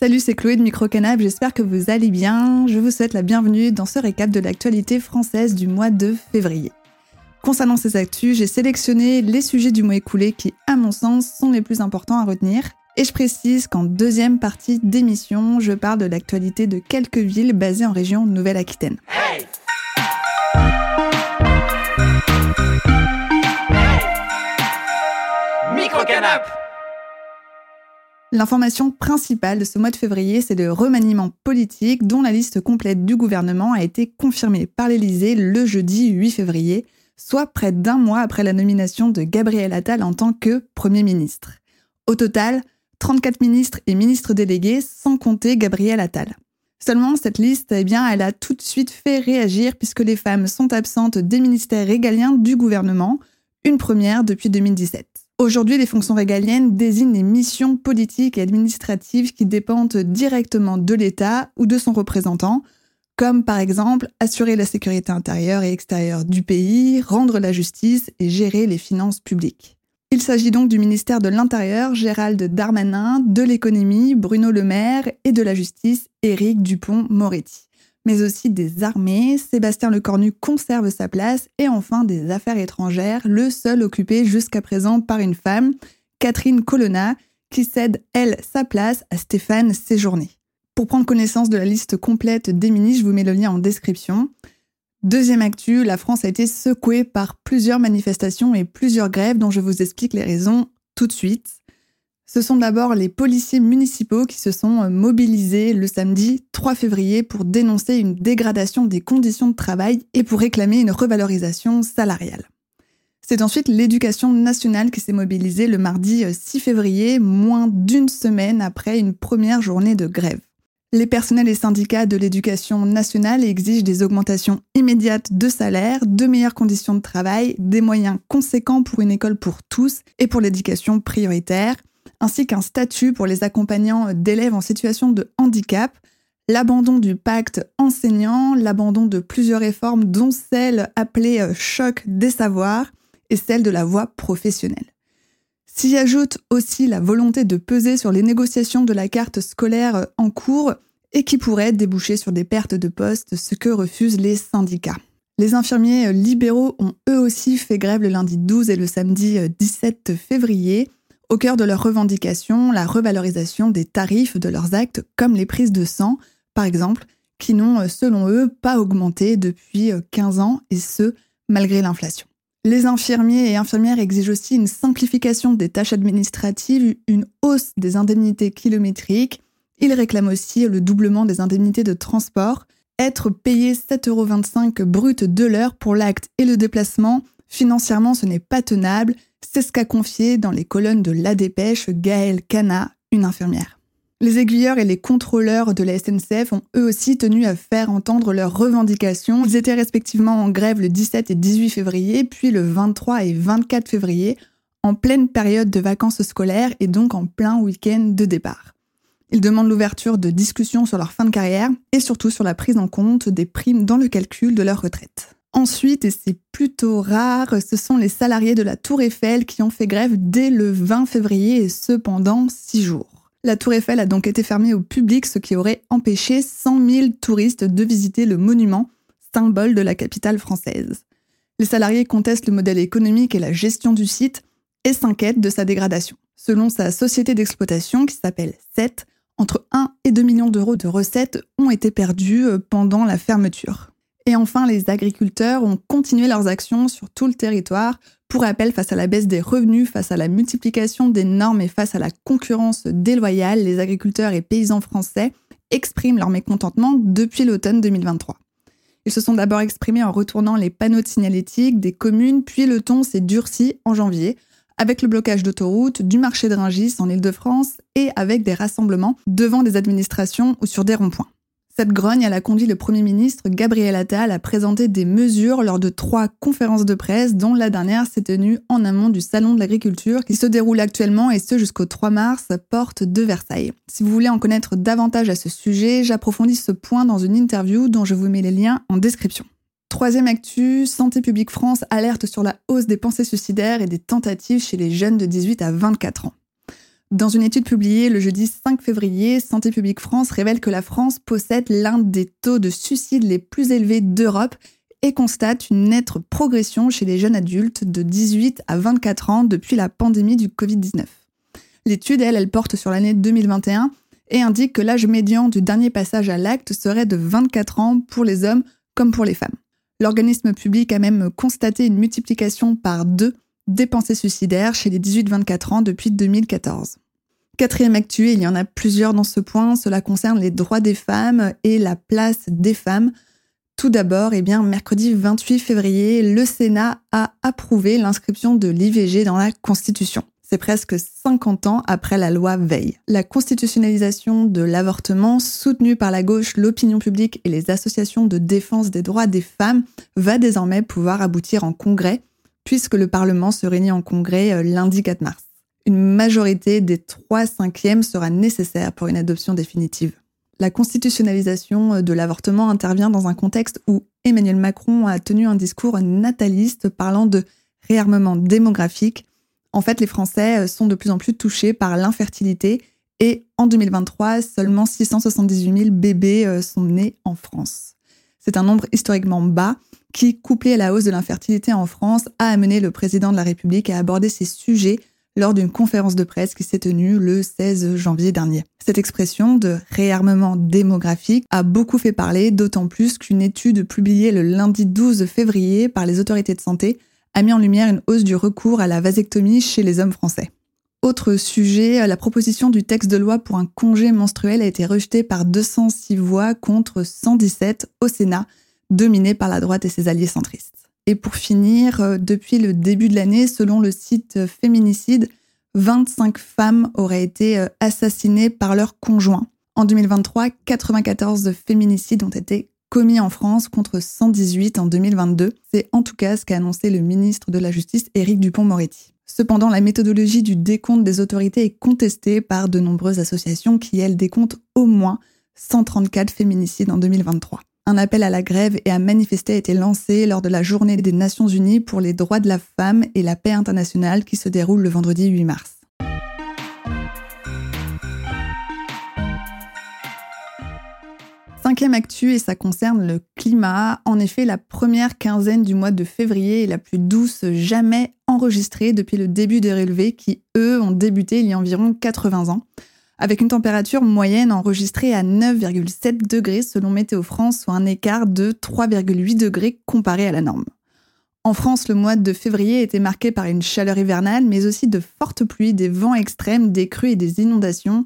Salut, c'est Chloé de Microcanap, j'espère que vous allez bien. Je vous souhaite la bienvenue dans ce récap de l'actualité française du mois de février. Concernant ces actus, j'ai sélectionné les sujets du mois écoulé qui, à mon sens, sont les plus importants à retenir. Et je précise qu'en deuxième partie d'émission, je parle de l'actualité de quelques villes basées en région Nouvelle-Aquitaine. Hey L'information principale de ce mois de février, c'est le remaniement politique dont la liste complète du gouvernement a été confirmée par l'Élysée le jeudi 8 février, soit près d'un mois après la nomination de Gabriel Attal en tant que Premier ministre. Au total, 34 ministres et ministres délégués sans compter Gabriel Attal. Seulement, cette liste, eh bien, elle a tout de suite fait réagir puisque les femmes sont absentes des ministères régaliens du gouvernement, une première depuis 2017. Aujourd'hui, les fonctions régaliennes désignent les missions politiques et administratives qui dépendent directement de l'État ou de son représentant, comme par exemple assurer la sécurité intérieure et extérieure du pays, rendre la justice et gérer les finances publiques. Il s'agit donc du ministère de l'Intérieur, Gérald Darmanin, de l'économie, Bruno Le Maire, et de la justice, Éric Dupont-Moretti mais aussi des armées. Sébastien Lecornu conserve sa place et enfin des affaires étrangères, le seul occupé jusqu'à présent par une femme, Catherine Colonna, qui cède, elle, sa place à Stéphane Séjourné. Pour prendre connaissance de la liste complète des ministres, je vous mets le lien en description. Deuxième actu, la France a été secouée par plusieurs manifestations et plusieurs grèves dont je vous explique les raisons tout de suite. Ce sont d'abord les policiers municipaux qui se sont euh, mobilisés le samedi 3 février pour dénoncer une dégradation des conditions de travail et pour réclamer une revalorisation salariale. C'est ensuite l'éducation nationale qui s'est mobilisée le mardi 6 euh, février, moins d'une semaine après une première journée de grève. Les personnels et syndicats de l'éducation nationale exigent des augmentations immédiates de salaire, de meilleures conditions de travail, des moyens conséquents pour une école pour tous et pour l'éducation prioritaire, ainsi qu'un statut pour les accompagnants d'élèves en situation de handicap, l'abandon du pacte enseignant, l'abandon de plusieurs réformes dont celle appelée euh, choc des savoirs et celle de la voie professionnelle. S'y ajoute aussi la volonté de peser sur les négociations de la carte scolaire euh, en cours et qui pourrait déboucher sur des pertes de postes, ce que refusent les syndicats. Les infirmiers euh, libéraux ont eux aussi fait grève le lundi 12 et le samedi 17 février. Au cœur de leurs revendications, la revalorisation des tarifs de leurs actes, comme les prises de sang, par exemple, qui n'ont, euh, selon eux, pas augmenté depuis 15 euh, ans, et ce, malgré l'inflation. Les infirmiers et infirmières exigent aussi une simplification des tâches administratives, une hausse des indemnités kilométriques. Ils réclament aussi le doublement des indemnités de transport. Être payé 7,25 euros brut de l'heure pour l'acte et le déplacement, financièrement, ce n'est pas tenable c'est ce qu'a confié dans les colonnes de La Dépêche Gaëlle Cana, une infirmière. Les aiguilleurs et les contrôleurs de la SNCF ont eux aussi tenu à faire entendre leurs revendications. Ils étaient respectivement en grève le 17 et 18 février, puis le 23 et 24 février, en pleine période de vacances scolaires et donc en plein week-end de départ. Ils demandent l'ouverture de discussions sur leur fin de carrière et surtout sur la prise en compte des primes dans le calcul de leur retraite. Ensuite, et c'est plutôt rare, ce sont les salariés de la Tour Eiffel qui ont fait grève dès le 20 février et ce pendant six jours. La Tour Eiffel a donc été fermée au public, ce qui aurait empêché 100 000 touristes de visiter le monument, symbole de la capitale française. Les salariés contestent le modèle économique et la gestion du site et s'inquiètent de sa dégradation. Selon sa société d'exploitation, qui s'appelle SET, entre 1 et 2 millions d'euros de recettes ont été perdus euh, pendant la fermeture. Et enfin, les agriculteurs ont continué leurs actions sur tout le territoire. Pour rappel, face à la baisse des revenus, face à la multiplication des normes et face à la concurrence déloyale, les agriculteurs et paysans français expriment leur mécontentement depuis l'automne 2023. Ils se sont d'abord exprimés en retournant les panneaux de signalétique des communes, puis le ton s'est durci en janvier, avec le blocage d'autoroutes, du marché de Ringis en Ile-de-France et avec des rassemblements devant des administrations ou sur des ronds-points. Cette grogne, a conduit le Premier ministre Gabriel Attal à présenter des mesures lors de trois conférences de presse, dont la dernière s'est tenue en amont du Salon de l'agriculture qui se déroule actuellement et ce jusqu'au 3 mars, porte de Versailles. Si vous voulez en connaître davantage à ce sujet, j'approfondis ce point dans une interview dont je vous mets les liens en description. Troisième actu, Santé publique France alerte sur la hausse des pensées suicidaires et des tentatives chez les jeunes de 18 à 24 ans. Dans une étude publiée le jeudi 5 février, Santé publique France révèle que la France possède l'un des taux de suicide les plus élevés d'Europe et constate une nette progression chez les jeunes adultes de 18 à 24 ans depuis la pandémie du Covid-19. L'étude, elle, elle porte sur l'année 2021 et indique que l'âge médian du dernier passage à l'acte serait de 24 ans pour les hommes comme pour les femmes. L'organisme public a même constaté une multiplication par deux des pensées suicidaires chez les 18-24 ans depuis 2014. Quatrième actu, il y en a plusieurs dans ce point, cela concerne les droits des femmes et la place des femmes. Tout d'abord, eh bien, mercredi 28 février, le Sénat a approuvé l'inscription de l'IVG dans la Constitution. C'est presque 50 ans après la loi Veil. La constitutionnalisation de l'avortement, soutenue par la gauche, l'opinion publique et les associations de défense des droits des femmes, va désormais pouvoir aboutir en congrès, puisque le Parlement se réunit en congrès euh, lundi 4 mars. Une majorité des 3 cinquièmes sera nécessaire pour une adoption définitive. La constitutionnalisation euh, de l'avortement intervient dans un contexte où Emmanuel Macron a tenu un discours nataliste parlant de réarmement démographique en fait, les Français euh, sont de plus en plus touchés par l'infertilité et en 2023, seulement 678 000 bébés sont nés en France. C'est un nombre historiquement bas qui, couplé à la hausse de l'infertilité en France, a amené le président de la République à aborder ces sujets lors d'une conférence de presse qui s'est tenue le 16 janvier dernier. Cette expression de réarmement démographique a beaucoup fait parler, d'autant plus qu'une étude publiée le lundi 12 février par les autorités de santé a mis en lumière une hausse du recours à la vasectomie chez les hommes français. Autre sujet, la proposition du texte de loi pour un congé menstruel a été rejetée par 206 voix contre 117 au Sénat, dominé par la droite et ses alliés centristes. Et pour finir, euh, depuis le début de l'année, selon le site Féminicide, 25 femmes auraient été euh, assassinées par leur conjoint. En 2023, 94 féminicides ont été commis en France contre 118 en 2022. C'est en tout cas ce qu'a annoncé le ministre de la Justice, Éric Dupont-Moretti. Cependant, la méthodologie du décompte des autorités est contestée par de nombreuses associations qui, elles, décomptent au moins 134 féminicides en 2023. Un appel à la grève et à manifester a été lancé lors de la journée des Nations Unies pour les droits de la femme et la paix internationale qui se déroule le vendredi 8 mars. Cinquième actu, et ça concerne le climat. En effet, la première quinzaine du mois de février est la plus douce jamais enregistrée depuis le début des relevés qui, eux, ont débuté il y a environ 80 ans, avec une température moyenne enregistrée à 9,7 degrés selon Météo France, soit un écart de 3,8 degrés comparé à la norme. En France, le mois de février était marqué par une chaleur hivernale, mais aussi de fortes pluies, des vents extrêmes, des crues et des inondations,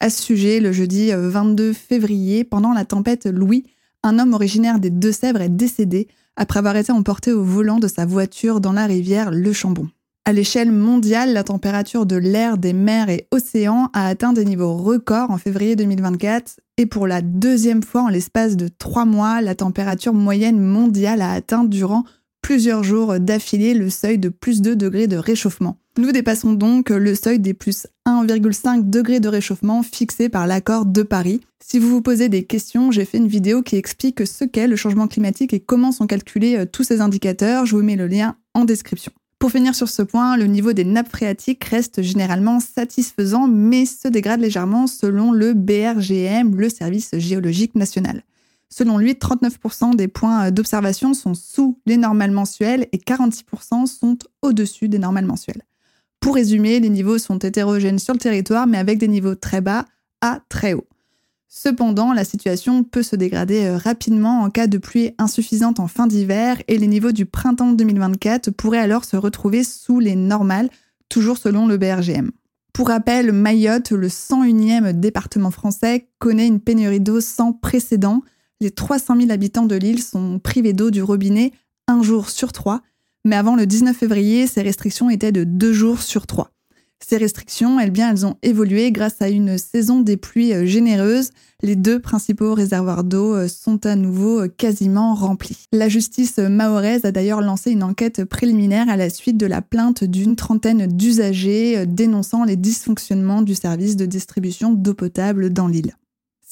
à ce sujet, le jeudi 22 euh, février, pendant la tempête Louis, un homme originaire des Deux-Sèvres est décédé après avoir été emporté au volant de sa voiture dans la rivière Le Chambon. À l'échelle mondiale, la température de l'air, des mers et océans a atteint des niveaux records en février 2024 et pour la deuxième fois en l'espace de trois mois, la température moyenne mondiale a atteint durant plusieurs jours d'affilée le seuil de plus 2 degrés de réchauffement. Nous dépassons donc le seuil des plus 1,5 degrés de réchauffement fixé par l'accord de Paris. Si vous vous posez des questions, j'ai fait une vidéo qui explique ce qu'est le changement climatique et comment sont calculés euh, tous ces indicateurs. Je vous mets le lien en description. Pour finir sur ce point, le niveau des nappes phréatiques reste généralement satisfaisant, mais se dégrade légèrement selon le BRGM, le Service géologique national. Selon lui, 39% des points d'observation sont sous les normales mensuelles et 46% sont au-dessus des normales mensuelles. Pour résumer, les niveaux sont hétérogènes sur le territoire, mais avec des niveaux très bas à très hauts. Cependant, la situation peut se dégrader euh, rapidement en cas de pluie insuffisante en fin d'hiver et les niveaux du printemps 2024 pourraient alors se retrouver sous les normales, toujours selon le BRGM. Pour rappel, Mayotte, le 101e département français, connaît une pénurie d'eau sans précédent les 300 000 habitants de l'île sont privés d'eau du robinet un jour sur trois, mais avant le 19 février, ces restrictions étaient de deux jours sur trois. Ces restrictions, elles, bien, elles ont évolué grâce à une saison des pluies euh, généreuses. Les deux principaux réservoirs d'eau euh, sont à nouveau euh, quasiment remplis. La justice mahoraise a d'ailleurs lancé une enquête préliminaire à la suite de la plainte d'une trentaine d'usagers dénonçant les dysfonctionnements du service de distribution d'eau potable dans l'île.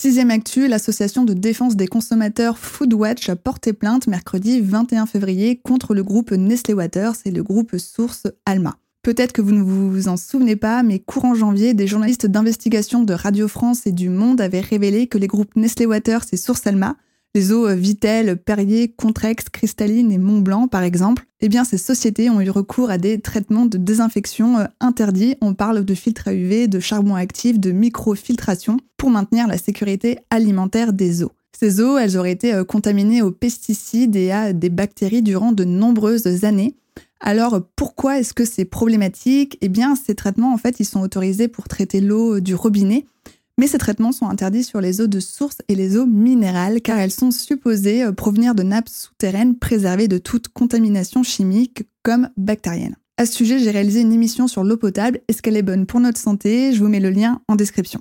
Sixième actu, l'association de défense des consommateurs Foodwatch a porté plainte mercredi 21 février contre le groupe Nestlé Waters et le groupe Source Alma. Peut-être que vous ne vous en souvenez pas, mais courant janvier, des journalistes d'investigation de Radio France et du Monde avaient révélé que les groupes Nestlé Waters et Source Alma, les eaux Vitel, Perrier, Contrex, Cristalline et Montblanc par exemple, eh bien ces sociétés ont eu recours à des traitements de désinfection euh, interdits. On parle de filtres à UV, de charbon actif, de microfiltration pour maintenir la sécurité alimentaire des eaux. Ces eaux, elles auraient été euh, contaminées aux pesticides et à des bactéries durant de nombreuses années. Alors pourquoi est-ce que c'est problématique? Eh bien ces traitements en fait ils sont autorisés pour traiter l'eau du robinet, mais ces traitements sont interdits sur les eaux de source et les eaux minérales car elles sont supposées euh, provenir de nappes souterraines préservées de toute contamination chimique comme bactérienne. À ce sujet, j'ai réalisé une émission sur l'eau potable. Est-ce qu'elle est bonne pour notre santé? Je vous mets le lien en description.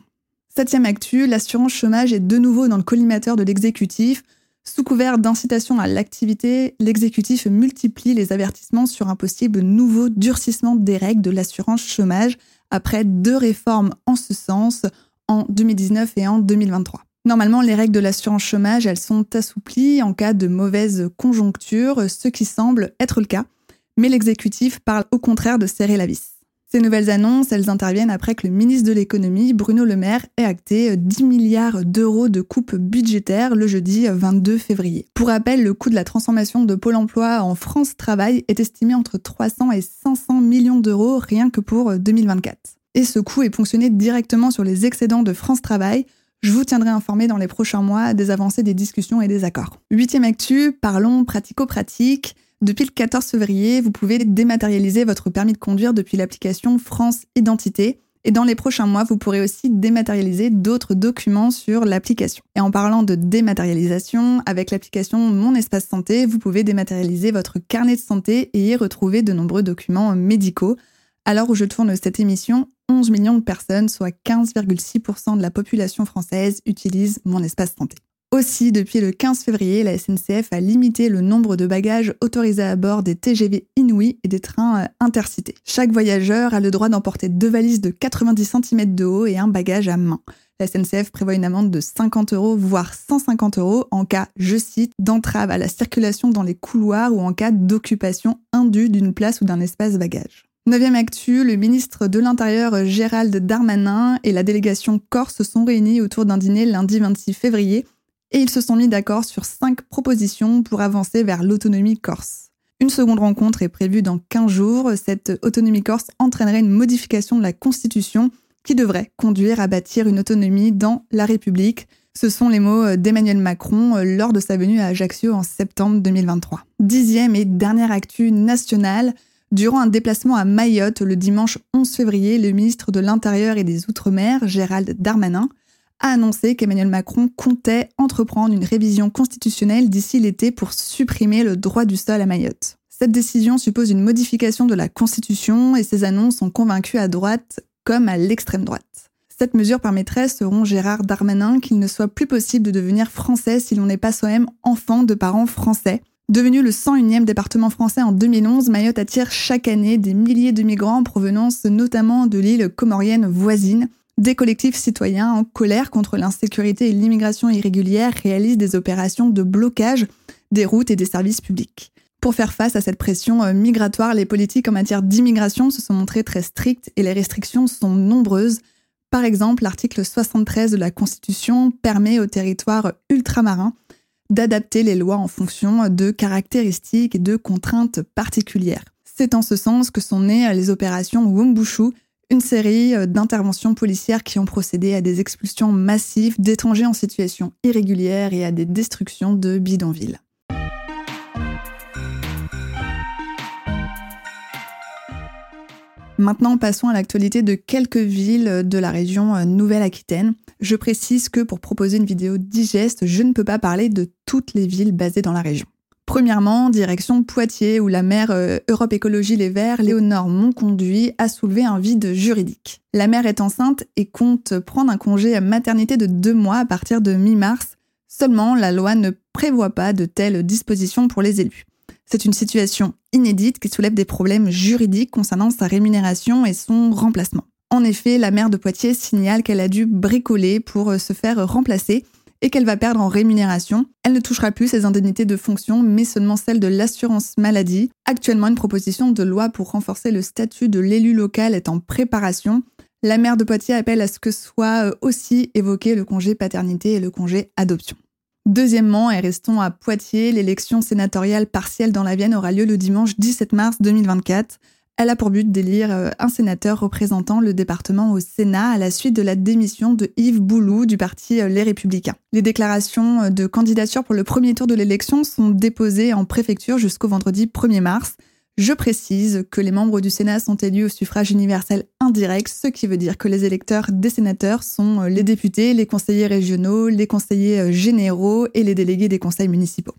Septième actu, l'assurance chômage est de nouveau dans le collimateur de l'exécutif. Sous couvert d'incitation à l'activité, l'exécutif multiplie les avertissements sur un possible nouveau durcissement des règles de l'assurance chômage après deux réformes en ce sens en 2019 et en 2023. Normalement, les règles de l'assurance chômage, elles sont assouplies en cas de mauvaise conjoncture, ce qui semble être le cas, mais l'exécutif parle au contraire de serrer la vis. Ces nouvelles annonces, elles interviennent après que le ministre de l'économie, Bruno Le Maire, ait acté 10 milliards d'euros de coupes budgétaires le jeudi 22 février. Pour rappel, le coût de la transformation de Pôle emploi en France Travail est estimé entre 300 et 500 millions d'euros rien que pour 2024. Et ce coût est ponctionné directement sur les excédents de France Travail, je vous tiendrai informé dans les prochains mois des avancées des discussions et des accords. Huitième actu, parlons pratico-pratique. Depuis le 14 février, vous pouvez dématérialiser votre permis de conduire depuis l'application France Identité. Et dans les prochains mois, vous pourrez aussi dématérialiser d'autres documents sur l'application. Et en parlant de dématérialisation, avec l'application Mon Espace Santé, vous pouvez dématérialiser votre carnet de santé et y retrouver de nombreux documents médicaux. L'heure où je tourne cette émission, 11 millions de personnes, soit 15,6% de la population française, utilisent Mon Espace Santé. Aussi, depuis le 15 février, la SNCF a limité le nombre de bagages autorisés à bord des TGV Inouï et des trains euh, intercités. Chaque voyageur a le droit d'emporter deux valises de 90 cm de haut et un bagage à main. La SNCF prévoit une amende de 50 euros, voire 150 euros en cas, je cite, d'entrave à la circulation dans les couloirs ou en cas d'occupation indue d'une place ou d'un espace bagage. Neuvième actu, le ministre de l'Intérieur Gérald Darmanin et la délégation Corse sont réunis autour d'un dîner lundi 26 février et ils se sont mis d'accord sur cinq propositions pour avancer vers l'autonomie corse. Une seconde rencontre est prévue dans 15 jours. Cette autonomie corse entraînerait une modification de la Constitution qui devrait conduire à bâtir une autonomie dans la République. Ce sont les mots d'Emmanuel Macron lors de sa venue à Ajaccio en septembre 2023. Dixième et dernière actu nationale. Durant un déplacement à Mayotte le dimanche 11 février, le ministre de l'Intérieur et des Outre-mer, Gérald Darmanin, a annoncé qu'Emmanuel Macron comptait entreprendre une révision constitutionnelle d'ici l'été pour supprimer le droit du sol à Mayotte. Cette décision suppose une modification de la Constitution et ces annonces ont convaincu à droite comme à l'extrême droite. Cette mesure permettrait, selon Gérard Darmanin, qu'il ne soit plus possible de devenir français si l'on n'est pas soi-même enfant de parents français. Devenu le 101e département français en 2011, Mayotte attire chaque année des milliers de migrants en provenance notamment de l'île comorienne voisine. Des collectifs citoyens en colère contre l'insécurité et l'immigration irrégulière réalisent des opérations de blocage des routes et des services publics. Pour faire face à cette pression euh, migratoire, les politiques en matière d'immigration se sont montrées très strictes et les restrictions sont nombreuses. Par exemple, l'article 73 de la Constitution permet aux territoires ultramarins d'adapter les lois en fonction de caractéristiques et de contraintes particulières. C'est en ce sens que sont nées les opérations Wumbushu, une série euh, d'interventions policières qui ont procédé à des expulsions massives d'étrangers en situation irrégulière et à des destructions de bidonvilles. Maintenant, passons à l'actualité de quelques villes de la région euh, Nouvelle-Aquitaine. Je précise que pour proposer une vidéo digeste, je ne peux pas parler de toutes les villes basées dans la région. Premièrement, direction Poitiers, où la maire euh, Europe Écologie Les Verts, Léonore Monconduit, a soulevé un vide juridique. La mère est enceinte et compte prendre un congé à maternité de deux mois à partir de mi-mars. Seulement, la loi ne prévoit pas de telles dispositions pour les élus. C'est une situation inédite qui soulève des problèmes juridiques concernant sa rémunération et son remplacement. En effet, la maire de Poitiers signale qu'elle a dû bricoler pour euh, se faire remplacer et qu'elle va perdre en rémunération. Elle ne touchera plus ses indemnités de fonction, mais seulement celles de l'assurance maladie. Actuellement, une proposition de loi pour renforcer le statut de l'élu local est en préparation. La maire de Poitiers appelle à ce que soit euh, aussi évoqué le congé paternité et le congé adoption. Deuxièmement, et restons à Poitiers, l'élection sénatoriale partielle dans la Vienne aura lieu le dimanche 17 mars 2024. Elle a pour but d'élire euh, un sénateur représentant le département au Sénat à la suite de la démission de Yves Boulou du parti euh, Les Républicains. Les déclarations euh, de candidature pour le premier tour de l'élection sont déposées en préfecture jusqu'au vendredi 1er mars. Je précise que les membres du Sénat sont élus au suffrage universel indirect, ce qui veut dire que les électeurs des sénateurs sont les députés, les conseillers régionaux, les conseillers généraux et les délégués des conseils municipaux.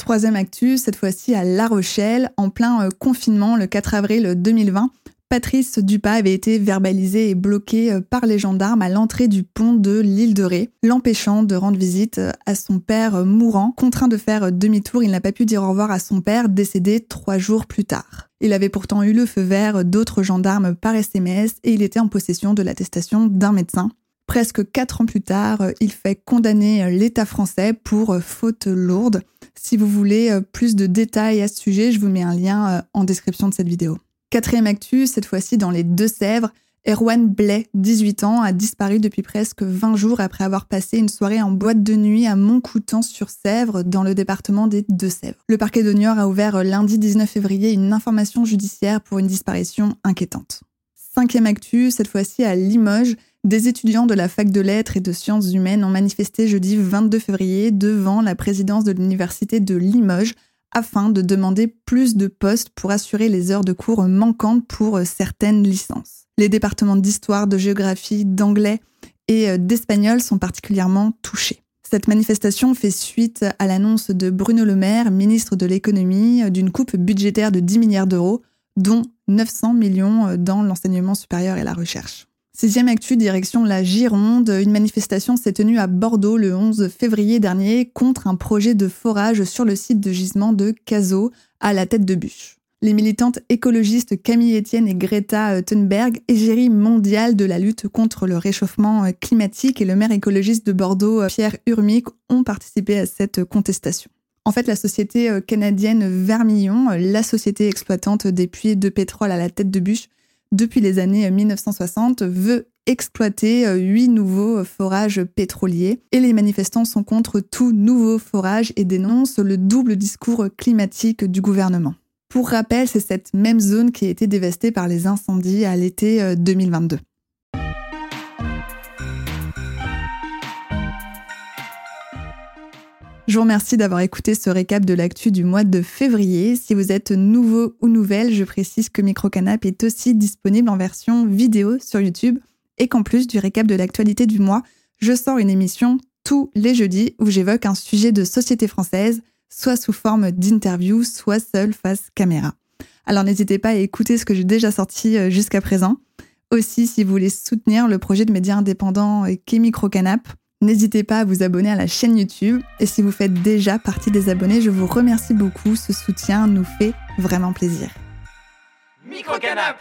Troisième actu, cette fois-ci à La Rochelle, en plein euh, confinement le 4 avril 2020. Patrice Dupas avait été verbalisé et bloqué euh, par les gendarmes à l'entrée du pont de l'île de Ré, l'empêchant de rendre visite euh, à son père mourant. Contraint de faire demi-tour, il n'a pas pu dire au revoir à son père, décédé trois jours plus tard. Il avait pourtant eu le feu vert d'autres gendarmes par SMS et il était en possession de l'attestation d'un médecin. Presque quatre ans plus tard, il fait condamner l'État français pour faute lourde. Si vous voulez euh, plus de détails à ce sujet, je vous mets un lien euh, en description de cette vidéo. Quatrième actu, cette fois-ci dans les Deux-Sèvres, Erwan Blais, 18 ans, a disparu depuis presque 20 jours après avoir passé une soirée en boîte de nuit à Montcoutan-sur-Sèvre, dans le département des Deux-Sèvres. Le parquet de Niort a ouvert euh, lundi 19 février une information judiciaire pour une disparition inquiétante. Cinquième actu, cette fois-ci à Limoges, des étudiants de la fac de lettres et de sciences humaines ont manifesté jeudi 22 février devant la présidence de l'université de Limoges afin de demander plus de postes pour assurer les heures de cours manquantes pour certaines licences. Les départements d'histoire, de géographie, d'anglais et euh, d'espagnol sont particulièrement touchés. Cette manifestation fait suite à l'annonce de Bruno Le Maire, ministre de l'économie, d'une coupe budgétaire de 10 milliards d'euros, dont 900 millions euh, dans l'enseignement supérieur et la recherche. Sixième actu, direction la Gironde. Une manifestation s'est tenue à Bordeaux le 11 février dernier contre un projet de forage sur le site de gisement de Cazaux, à la tête de bûche. Les militantes écologistes Camille Etienne et Greta Thunberg, égérie mondiale de la lutte contre le réchauffement climatique, et le maire écologiste de Bordeaux, Pierre Urmic, ont participé à cette contestation. En fait, la société canadienne Vermillon, la société exploitante des puits de pétrole à la tête de bûche, depuis les années 1960, veut exploiter euh, huit nouveaux forages pétroliers et les manifestants sont contre tout nouveau forage et dénoncent le double discours climatique du gouvernement. Pour rappel, c'est cette même zone qui a été dévastée par les incendies à l'été 2022. Je vous remercie d'avoir écouté ce récap de l'actu du mois de février. Si vous êtes nouveau ou nouvelle, je précise que Microcanap est aussi disponible en version vidéo sur YouTube et qu'en plus du récap de l'actualité du mois, je sors une émission tous les jeudis où j'évoque un sujet de société française, soit sous forme d'interview, soit seul face caméra. Alors n'hésitez pas à écouter ce que j'ai déjà sorti euh, jusqu'à présent. Aussi, si vous voulez soutenir le projet de médias indépendants euh, Microcanap, N'hésitez pas à vous abonner à la chaîne YouTube et si vous faites déjà partie des abonnés, je vous remercie beaucoup. Ce soutien nous fait vraiment plaisir. Microcanap